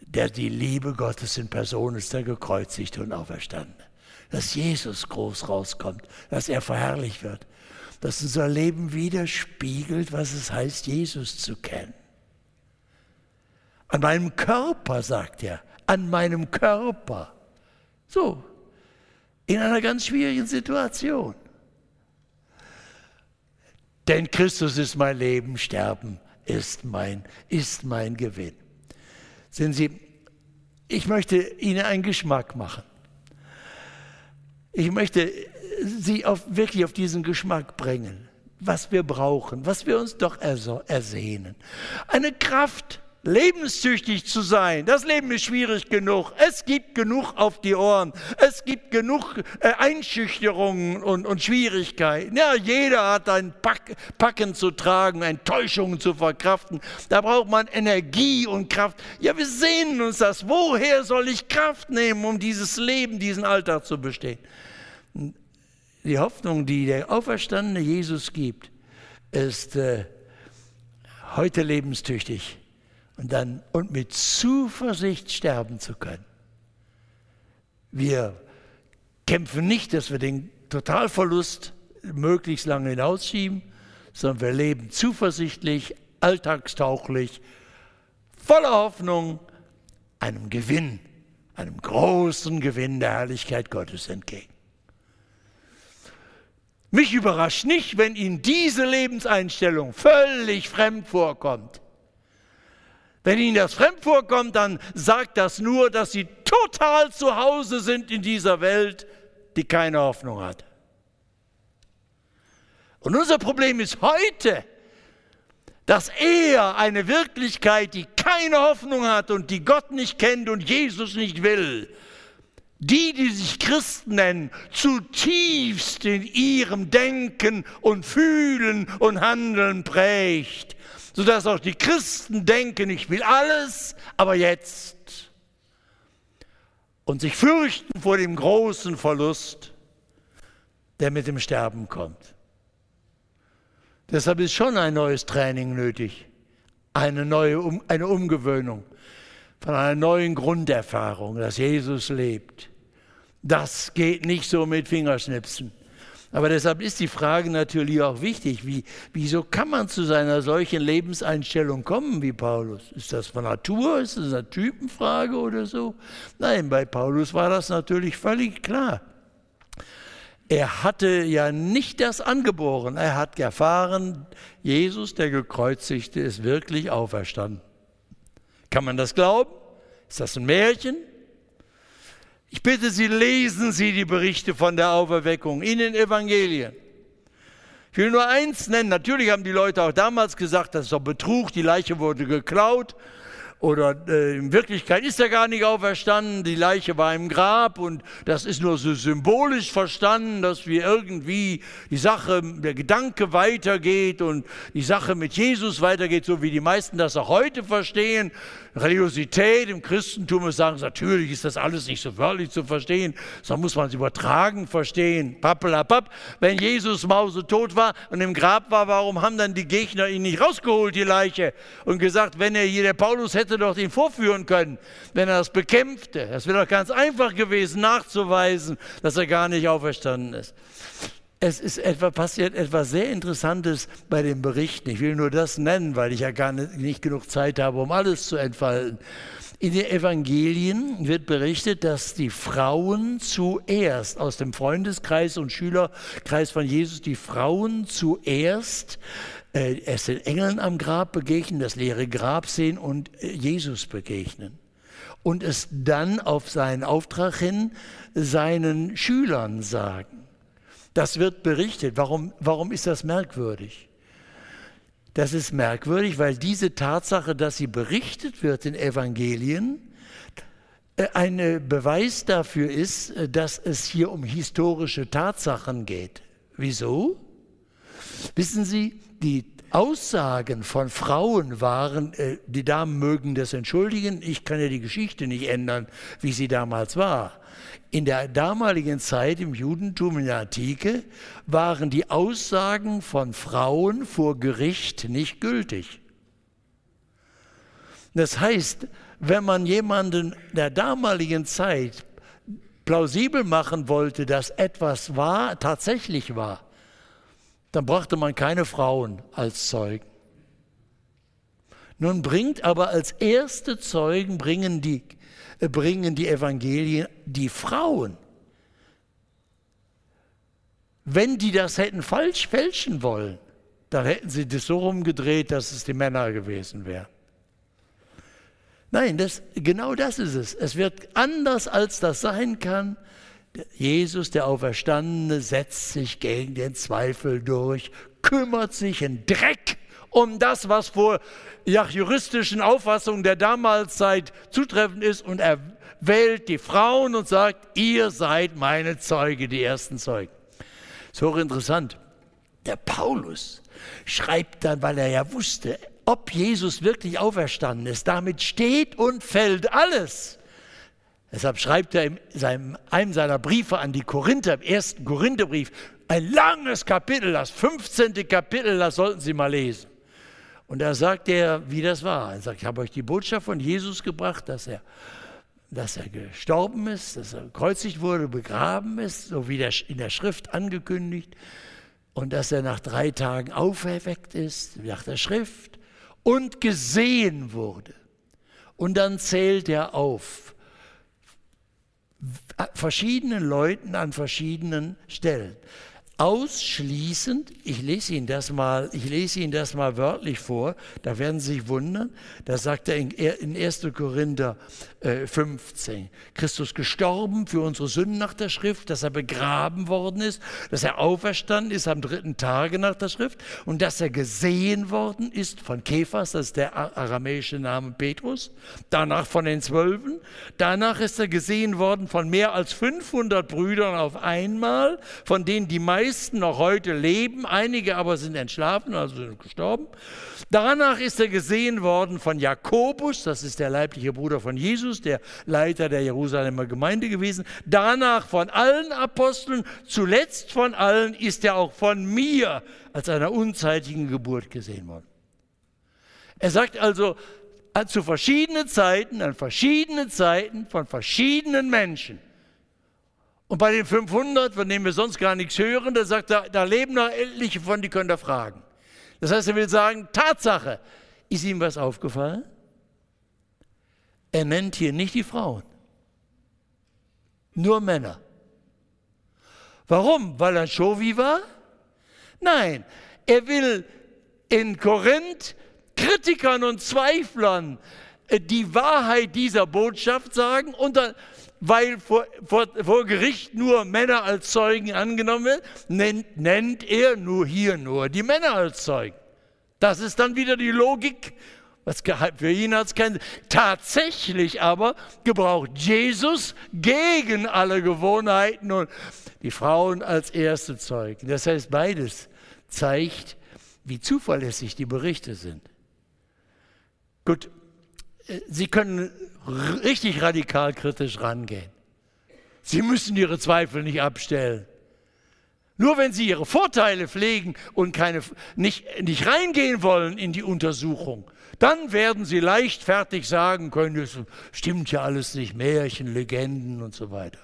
der die Liebe Gottes in Person ist, der gekreuzigt und auferstanden dass Jesus groß rauskommt, dass er verherrlicht wird, dass unser Leben widerspiegelt, was es heißt, Jesus zu kennen. An meinem Körper, sagt er, an meinem Körper. So, in einer ganz schwierigen Situation. Denn Christus ist mein Leben, Sterben ist mein, ist mein Gewinn. Sehen Sie, ich möchte Ihnen einen Geschmack machen. Ich möchte Sie auf, wirklich auf diesen Geschmack bringen, was wir brauchen, was wir uns doch ersehnen. Eine Kraft, lebenstüchtig zu sein. Das Leben ist schwierig genug. Es gibt genug auf die Ohren. Es gibt genug äh, Einschüchterungen und, und, Schwierigkeiten. Ja, jeder hat ein Pack, Packen zu tragen, Enttäuschungen zu verkraften. Da braucht man Energie und Kraft. Ja, wir sehnen uns das. Woher soll ich Kraft nehmen, um dieses Leben, diesen Alltag zu bestehen? Die Hoffnung, die der auferstandene Jesus gibt, ist äh, heute lebenstüchtig und dann und mit Zuversicht sterben zu können. Wir kämpfen nicht, dass wir den Totalverlust möglichst lange hinausschieben, sondern wir leben zuversichtlich, alltagstauchlich, voller Hoffnung, einem Gewinn, einem großen Gewinn der Herrlichkeit Gottes entgegen. Mich überrascht nicht, wenn Ihnen diese Lebenseinstellung völlig fremd vorkommt. Wenn Ihnen das fremd vorkommt, dann sagt das nur, dass Sie total zu Hause sind in dieser Welt, die keine Hoffnung hat. Und unser Problem ist heute, dass er eine Wirklichkeit, die keine Hoffnung hat und die Gott nicht kennt und Jesus nicht will, die, die sich Christen nennen, zutiefst in ihrem Denken und Fühlen und Handeln prägt, sodass auch die Christen denken, ich will alles, aber jetzt. Und sich fürchten vor dem großen Verlust, der mit dem Sterben kommt. Deshalb ist schon ein neues Training nötig, eine neue eine Umgewöhnung von einer neuen Grunderfahrung, dass Jesus lebt, Das geht nicht so mit Fingerschnipsen. Aber deshalb ist die Frage natürlich auch wichtig, wie, wieso kann man zu seiner solchen Lebenseinstellung kommen wie Paulus? Ist das von Natur, ist das eine Typenfrage oder so? Nein, bei Paulus war das natürlich völlig klar. Er hatte ja nicht das angeboren, er hat erfahren, Jesus, der gekreuzigte, ist wirklich auferstanden. Kann man das glauben? Ist das ein Märchen? Ich bitte Sie, lesen Sie die Berichte von der Auferweckung in den Evangelien. Ich will nur eins nennen. Natürlich haben die Leute auch damals gesagt, das ist doch Betrug, die Leiche wurde geklaut. Oder äh, in Wirklichkeit ist er gar nicht auferstanden, die Leiche war im Grab und das ist nur so symbolisch verstanden, dass wir irgendwie die Sache, der Gedanke weitergeht und die Sache mit Jesus weitergeht, so wie die meisten das auch heute verstehen. Religiosität im Christentum ist sagen, natürlich ist das alles nicht so wörtlich zu verstehen, sondern muss man es übertragen verstehen. Pappelapapp. Wenn Jesus mausetot war und im Grab war, warum haben dann die Gegner ihn nicht rausgeholt, die Leiche, und gesagt, wenn er hier, der Paulus hätte doch ihn vorführen können, wenn er das bekämpfte. Das wäre doch ganz einfach gewesen, nachzuweisen, dass er gar nicht auferstanden ist. Es ist etwa, passiert etwas sehr Interessantes bei den Berichten. Ich will nur das nennen, weil ich ja gar nicht, nicht genug Zeit habe, um alles zu entfalten. In den Evangelien wird berichtet, dass die Frauen zuerst aus dem Freundeskreis und Schülerkreis von Jesus, die Frauen zuerst äh, es den Engeln am Grab begegnen, das leere Grab sehen und äh, Jesus begegnen. Und es dann auf seinen Auftrag hin seinen Schülern sagen. Das wird berichtet. Warum, warum ist das merkwürdig? Das ist merkwürdig, weil diese Tatsache, dass sie berichtet wird in Evangelien, äh, ein Beweis dafür ist, äh, dass es hier um historische Tatsachen geht. Wieso? Wissen Sie, die Aussagen von Frauen waren, äh, die Damen mögen das entschuldigen, ich kann ja die Geschichte nicht ändern, wie sie damals war. In der damaligen Zeit im Judentum in der Antike waren die Aussagen von Frauen vor Gericht nicht gültig. Das heißt, wenn man jemanden der damaligen Zeit plausibel machen wollte, dass etwas war, tatsächlich war, dann brachte man keine Frauen als Zeugen. Nun bringt aber als erste Zeugen bringen die bringen die Evangelien die Frauen. Wenn die das hätten falsch fälschen wollen, dann hätten sie das so rumgedreht, dass es die Männer gewesen wären. Nein, das, genau das ist es. Es wird anders, als das sein kann. Jesus, der Auferstandene, setzt sich gegen den Zweifel durch, kümmert sich in Dreck um das, was vor nach juristischen Auffassungen der Damalzeit zutreffend ist und er wählt die Frauen und sagt, ihr seid meine Zeuge, die ersten Zeugen. ist hochinteressant. Der Paulus schreibt dann, weil er ja wusste, ob Jesus wirklich auferstanden ist. Damit steht und fällt alles. Deshalb schreibt er in seinem, einem seiner Briefe an die Korinther, im ersten Korintherbrief, ein langes Kapitel, das 15. Kapitel, das sollten Sie mal lesen. Und da sagt er, wie das war. Er sagt, ich habe euch die Botschaft von Jesus gebracht, dass er, dass er gestorben ist, dass er gekreuzigt wurde, begraben ist, so wie der, in der Schrift angekündigt, und dass er nach drei Tagen auferweckt ist, nach der Schrift, und gesehen wurde. Und dann zählt er auf verschiedenen Leuten an verschiedenen Stellen ausschließend, ich lese Ihnen das mal, ich lese Ihnen das mal wörtlich vor, da werden Sie sich wundern, da sagt er in 1. Korinther 15, äh, Christus gestorben für unsere Sünden nach der Schrift, dass er begraben worden ist, dass er auferstanden ist am dritten Tage nach der Schrift und dass er gesehen worden ist von Kephas, das ist der aramäische Name Petrus, danach von den Zwölfen, danach ist er gesehen worden von mehr als 500 Brüdern auf einmal, von denen die meisten meisten noch heute leben, einige aber sind entschlafen, also sind gestorben. Danach ist er gesehen worden von Jakobus, das ist der leibliche Bruder von Jesus, der Leiter der Jerusalemer Gemeinde gewesen. Danach von allen Aposteln, zuletzt von allen ist er auch von mir als einer unzeitigen Geburt gesehen worden. Er sagt also, zu verschiedenen Zeiten, an verschiedenen Zeiten, von verschiedenen Menschen. Und bei den 500, von denen wir sonst gar nichts hören, da sagt er, da leben noch etliche von, die können da fragen. Das heißt, er will sagen, Tatsache, ist ihm was aufgefallen? Er nennt hier nicht die Frauen, nur Männer. Warum? Weil er Shovi war? Nein, er will in Korinth Kritikern und Zweiflern äh, die Wahrheit dieser Botschaft sagen und dann, weil vor, vor, vor Gericht nur Männer als Zeugen angenommen werden, nennt, nennt er nur hier nur die Männer als Zeugen. Das ist dann wieder die Logik was für ihn hat es keinen Tatsächlich aber gebraucht Jesus gegen alle Gewohnheiten und die Frauen als erste Zeugen. Das heißt, beides zeigt, wie zuverlässig die Berichte sind. Gut, Sie können richtig radikal kritisch rangehen. Sie müssen Ihre Zweifel nicht abstellen. Nur wenn Sie Ihre Vorteile pflegen und keine, nicht, nicht reingehen wollen in die Untersuchung, dann werden Sie leichtfertig sagen können, das stimmt ja alles nicht, Märchen, Legenden und so weiter.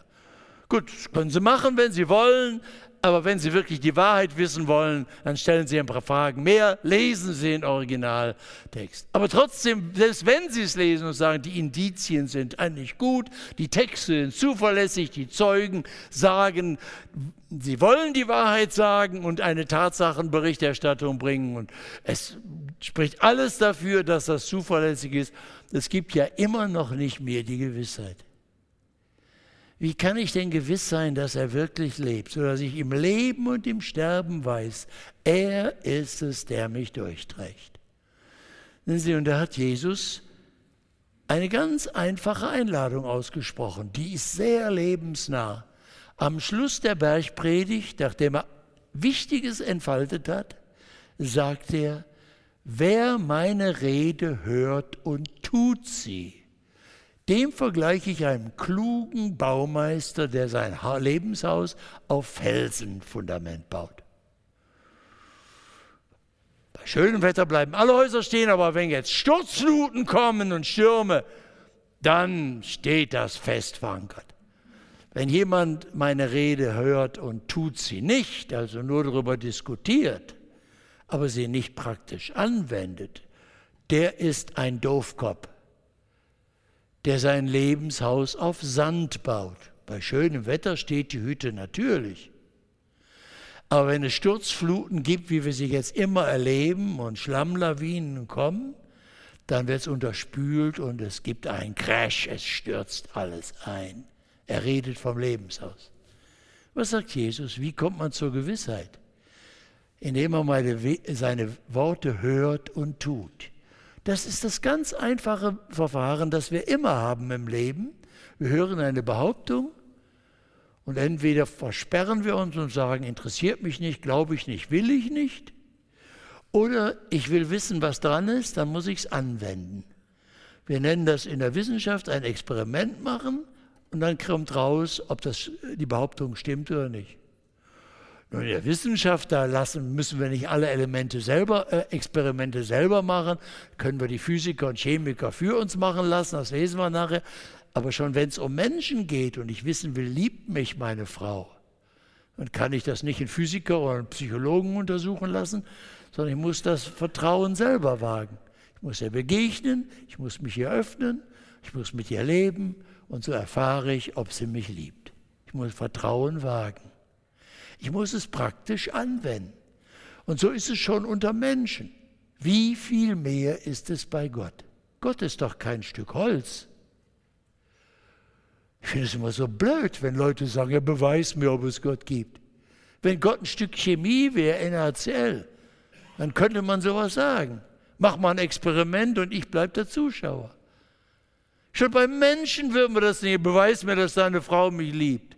Gut, können Sie machen, wenn Sie wollen, aber wenn Sie wirklich die Wahrheit wissen wollen, dann stellen Sie ein paar Fragen mehr, lesen Sie den Originaltext. Aber trotzdem, selbst wenn Sie es lesen und sagen, die Indizien sind eigentlich gut, die Texte sind zuverlässig, die Zeugen sagen, Sie wollen die Wahrheit sagen und eine Tatsachenberichterstattung bringen und es spricht alles dafür, dass das zuverlässig ist. Es gibt ja immer noch nicht mehr die Gewissheit. Wie kann ich denn gewiss sein, dass er wirklich lebt, sodass ich im Leben und im Sterben weiß, er ist es, der mich durchträgt? Sehen Sie, und da hat Jesus eine ganz einfache Einladung ausgesprochen, die ist sehr lebensnah. Am Schluss der Bergpredigt, nachdem er Wichtiges entfaltet hat, sagt er, wer meine Rede hört und tut sie, dem vergleiche ich einem klugen Baumeister, der sein Lebenshaus auf Felsenfundament baut. Bei schönem Wetter bleiben alle Häuser stehen, aber wenn jetzt Sturzfluten kommen und Stürme, dann steht das fest verankert. Wenn jemand meine Rede hört und tut sie nicht, also nur darüber diskutiert, aber sie nicht praktisch anwendet, der ist ein Doofkopf der sein Lebenshaus auf Sand baut. Bei schönem Wetter steht die Hütte natürlich. Aber wenn es Sturzfluten gibt, wie wir sie jetzt immer erleben, und Schlammlawinen kommen, dann wird es unterspült und es gibt einen Crash, es stürzt alles ein. Er redet vom Lebenshaus. Was sagt Jesus? Wie kommt man zur Gewissheit? Indem er meine, seine Worte hört und tut. Das ist das ganz einfache Verfahren, das wir immer haben im Leben. Wir hören eine Behauptung und entweder versperren wir uns und sagen, interessiert mich nicht, glaube ich nicht, will ich nicht. Oder ich will wissen, was dran ist, dann muss ich es anwenden. Wir nennen das in der Wissenschaft ein Experiment machen und dann kommt raus, ob das, die Behauptung stimmt oder nicht. Der Wissenschaft, lassen, müssen wir nicht alle Elemente selber, äh, Experimente selber machen, können wir die Physiker und Chemiker für uns machen lassen, das lesen wir nachher. Aber schon wenn es um Menschen geht und ich wissen will, liebt mich meine Frau, dann kann ich das nicht in Physiker oder einen Psychologen untersuchen lassen, sondern ich muss das Vertrauen selber wagen. Ich muss ihr begegnen, ich muss mich ihr öffnen, ich muss mit ihr leben und so erfahre ich, ob sie mich liebt. Ich muss Vertrauen wagen. Ich muss es praktisch anwenden. Und so ist es schon unter Menschen. Wie viel mehr ist es bei Gott? Gott ist doch kein Stück Holz. Ich finde es immer so blöd, wenn Leute sagen, ja, beweis mir, ob es Gott gibt. Wenn Gott ein Stück Chemie wäre, NaCl, dann könnte man sowas sagen. Mach mal ein Experiment und ich bleibe der Zuschauer. Schon beim Menschen würden wir das nicht. Beweis mir, dass deine Frau mich liebt.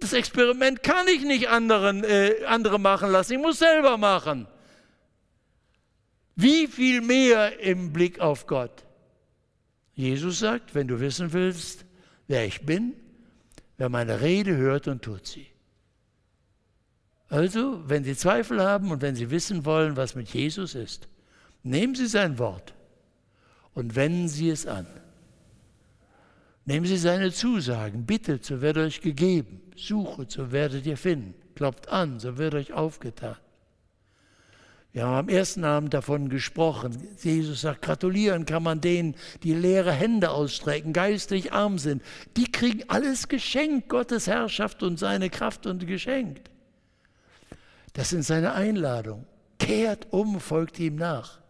Das Experiment kann ich nicht anderen, äh, andere machen lassen, ich muss selber machen. Wie viel mehr im Blick auf Gott? Jesus sagt, wenn du wissen willst, wer ich bin, wer meine Rede hört und tut sie. Also, wenn Sie Zweifel haben und wenn Sie wissen wollen, was mit Jesus ist, nehmen Sie sein Wort und wenden Sie es an. Nehmen Sie seine Zusagen. Bittet, so wird euch gegeben. Suchet, so werdet ihr finden. Klopft an, so wird euch aufgetan. Wir haben am ersten Abend davon gesprochen. Jesus sagt, gratulieren kann man denen, die leere Hände ausstrecken, geistlich arm sind. Die kriegen alles geschenkt, Gottes Herrschaft und seine Kraft und geschenkt. Das sind seine Einladungen. Kehrt um, folgt ihm nach.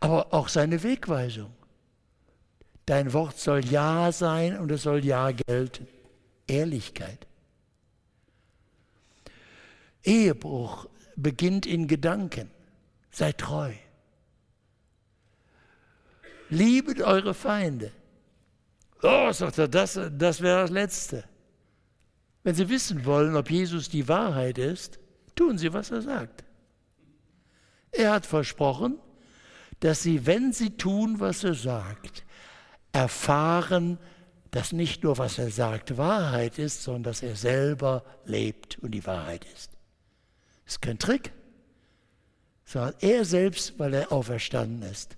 Aber auch seine Wegweisung. Dein Wort soll Ja sein und es soll Ja gelten. Ehrlichkeit. Ehebruch beginnt in Gedanken. Sei treu. Liebet eure Feinde. Oh, sagt er, das, das wäre das Letzte. Wenn Sie wissen wollen, ob Jesus die Wahrheit ist, tun Sie, was er sagt. Er hat versprochen, dass Sie, wenn Sie tun, was er sagt, erfahren, dass nicht nur, was er sagt, Wahrheit ist, sondern dass er selber lebt und die Wahrheit ist. Das ist kein Trick, sondern er selbst, weil er auferstanden ist,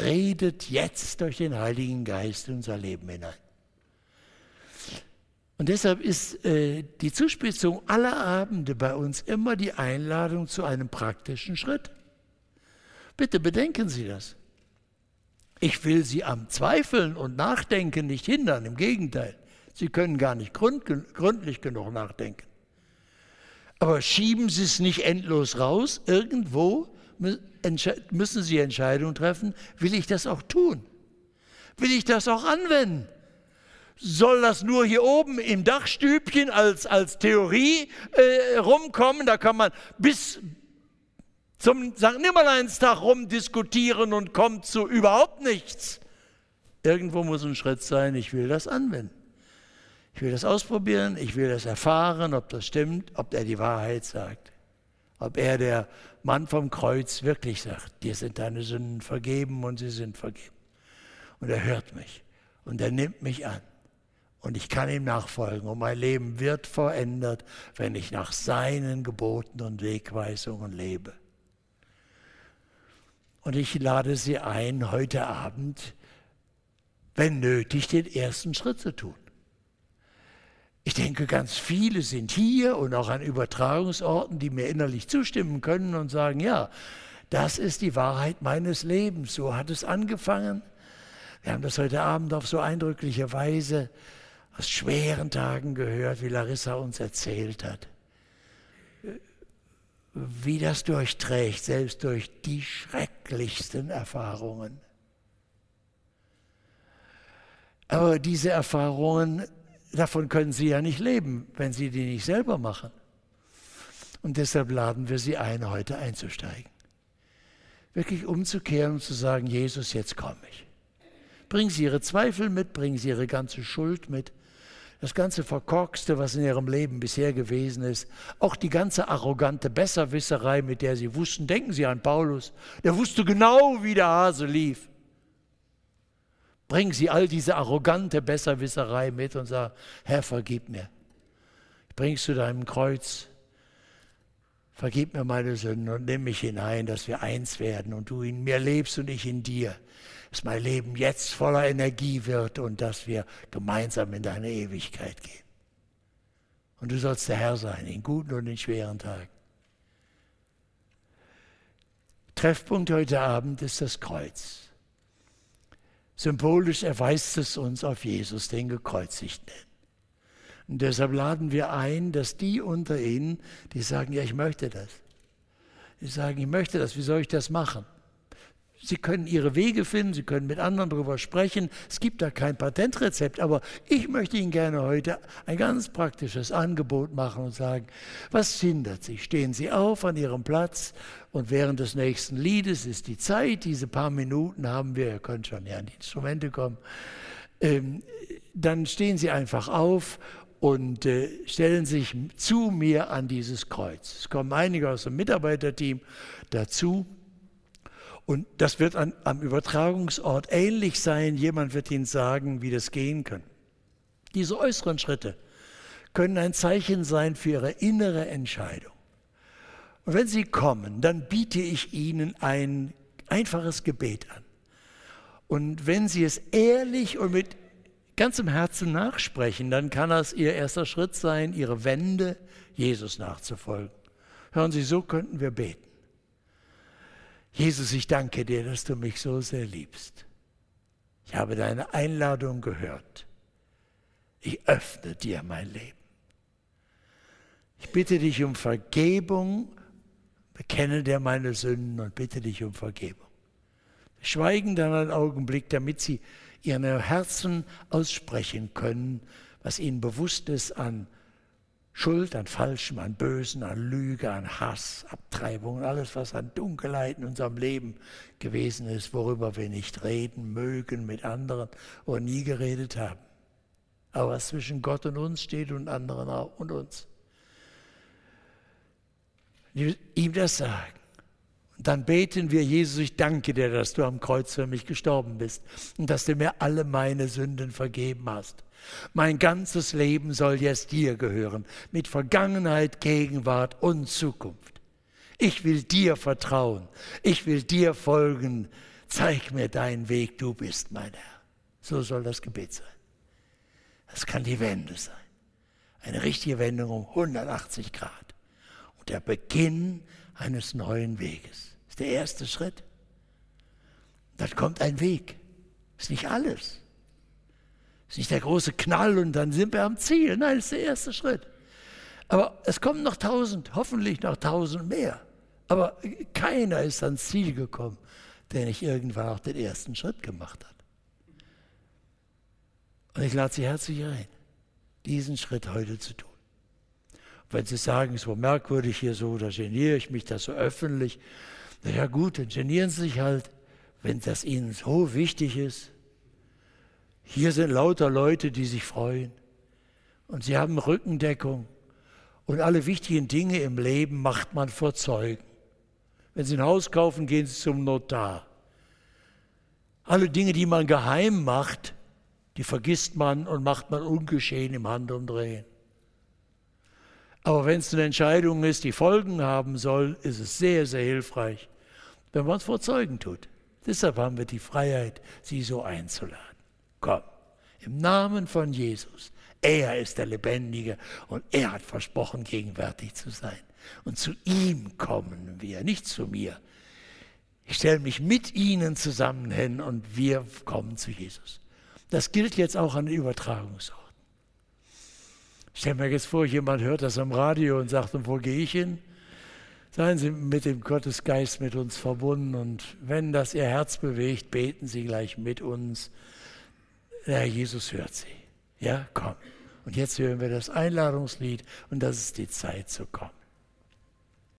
redet jetzt durch den Heiligen Geist in unser Leben hinein. Und deshalb ist äh, die Zuspitzung aller Abende bei uns immer die Einladung zu einem praktischen Schritt. Bitte bedenken Sie das. Ich will Sie am Zweifeln und Nachdenken nicht hindern, im Gegenteil. Sie können gar nicht gründ, gründlich genug nachdenken. Aber schieben Sie es nicht endlos raus. Irgendwo müssen Sie Entscheidungen treffen. Will ich das auch tun? Will ich das auch anwenden? Soll das nur hier oben im Dachstübchen als, als Theorie äh, rumkommen? Da kann man bis, zum St. Nimmerleinstag rumdiskutieren und kommt zu überhaupt nichts. Irgendwo muss ein Schritt sein, ich will das anwenden. Ich will das ausprobieren, ich will das erfahren, ob das stimmt, ob er die Wahrheit sagt. Ob er, der Mann vom Kreuz, wirklich sagt, dir sind deine Sünden vergeben und sie sind vergeben. Und er hört mich und er nimmt mich an. Und ich kann ihm nachfolgen und mein Leben wird verändert, wenn ich nach seinen Geboten und Wegweisungen lebe. Und ich lade Sie ein, heute Abend, wenn nötig, den ersten Schritt zu tun. Ich denke, ganz viele sind hier und auch an Übertragungsorten, die mir innerlich zustimmen können und sagen, ja, das ist die Wahrheit meines Lebens. So hat es angefangen. Wir haben das heute Abend auf so eindrückliche Weise aus schweren Tagen gehört, wie Larissa uns erzählt hat wie das durchträgt, selbst durch die schrecklichsten Erfahrungen. Aber diese Erfahrungen, davon können Sie ja nicht leben, wenn Sie die nicht selber machen. Und deshalb laden wir Sie ein, heute einzusteigen. Wirklich umzukehren und zu sagen, Jesus, jetzt komme ich. Bringen Sie Ihre Zweifel mit, bringen Sie Ihre ganze Schuld mit, das ganze Verkorkste, was in ihrem Leben bisher gewesen ist, auch die ganze arrogante Besserwisserei, mit der sie wussten, denken Sie an Paulus, der wusste genau, wie der Hase lief. Bringen Sie all diese arrogante Besserwisserei mit und sagen, Herr, vergib mir. Ich bring's zu deinem Kreuz. Vergib mir meine Sünden und nimm mich hinein, dass wir eins werden und du in mir lebst und ich in dir dass mein Leben jetzt voller Energie wird und dass wir gemeinsam in deine Ewigkeit gehen. Und du sollst der Herr sein, in guten und in schweren Tagen. Treffpunkt heute Abend ist das Kreuz. Symbolisch erweist es uns auf Jesus, den Gekreuzigten. Und deshalb laden wir ein, dass die unter Ihnen, die sagen, ja, ich möchte das. Die sagen, ich möchte das, wie soll ich das machen? Sie können Ihre Wege finden, Sie können mit anderen darüber sprechen. Es gibt da kein Patentrezept, aber ich möchte Ihnen gerne heute ein ganz praktisches Angebot machen und sagen, was hindert Sie? Stehen Sie auf an Ihrem Platz und während des nächsten Liedes ist die Zeit, diese paar Minuten haben wir, ihr könnt schon ja an die Instrumente kommen, ähm, dann stehen Sie einfach auf und äh, stellen sich zu mir an dieses Kreuz. Es kommen einige aus dem Mitarbeiterteam dazu. Und das wird an, am Übertragungsort ähnlich sein. Jemand wird Ihnen sagen, wie das gehen kann. Diese äußeren Schritte können ein Zeichen sein für Ihre innere Entscheidung. Und wenn Sie kommen, dann biete ich Ihnen ein einfaches Gebet an. Und wenn Sie es ehrlich und mit ganzem Herzen nachsprechen, dann kann das Ihr erster Schritt sein, Ihre Wende, Jesus nachzufolgen. Hören Sie, so könnten wir beten. Jesus, ich danke dir, dass du mich so sehr liebst. Ich habe deine Einladung gehört. Ich öffne dir mein Leben. Ich bitte dich um Vergebung, bekenne dir meine Sünden und bitte dich um Vergebung. Wir schweigen dann einen Augenblick, damit sie ihren Herzen aussprechen können, was ihnen bewusst ist an Schuld, an Falschem, an Bösen, an Lüge, an Hass, Abtreibung, alles, was an Dunkelheit in unserem Leben gewesen ist, worüber wir nicht reden mögen mit anderen oder nie geredet haben. Aber was zwischen Gott und uns steht und anderen auch und uns. Ihm das sagen. Und dann beten wir, Jesus, ich danke dir, dass du am Kreuz für mich gestorben bist und dass du mir alle meine Sünden vergeben hast. Mein ganzes Leben soll jetzt dir gehören, mit Vergangenheit, Gegenwart und Zukunft. Ich will dir vertrauen, ich will dir folgen. Zeig mir deinen Weg, du bist mein Herr. So soll das Gebet sein. Das kann die Wende sein. Eine richtige Wendung um 180 Grad. Und der Beginn eines neuen Weges. Das ist der erste Schritt. Dann kommt ein Weg. Das ist nicht alles. Ist nicht der große Knall und dann sind wir am Ziel. Nein, das ist der erste Schritt. Aber es kommen noch tausend, hoffentlich noch tausend mehr. Aber keiner ist ans Ziel gekommen, der nicht irgendwann auch den ersten Schritt gemacht hat. Und ich lade Sie herzlich ein, diesen Schritt heute zu tun. Und wenn Sie sagen, es war merkwürdig hier so, da geniere ich mich das so öffentlich. Na ja gut, dann genieren Sie sich halt, wenn das Ihnen so wichtig ist. Hier sind lauter Leute, die sich freuen. Und sie haben Rückendeckung. Und alle wichtigen Dinge im Leben macht man vor Zeugen. Wenn Sie ein Haus kaufen, gehen Sie zum Notar. Alle Dinge, die man geheim macht, die vergisst man und macht man ungeschehen im Handumdrehen. Aber wenn es eine Entscheidung ist, die Folgen haben soll, ist es sehr, sehr hilfreich, wenn man es vor Zeugen tut. Deshalb haben wir die Freiheit, sie so einzuladen. Komm, im Namen von Jesus. Er ist der Lebendige und er hat versprochen, gegenwärtig zu sein. Und zu ihm kommen wir, nicht zu mir. Ich stelle mich mit ihnen zusammen hin und wir kommen zu Jesus. Das gilt jetzt auch an den Übertragungsorten. Stell mir jetzt vor, jemand hört das am Radio und sagt, und wo gehe ich hin? Seien Sie mit dem Gottesgeist mit uns verbunden und wenn das Ihr Herz bewegt, beten Sie gleich mit uns. Der Herr Jesus hört Sie. Ja, komm. Und jetzt hören wir das Einladungslied und das ist die Zeit zu kommen.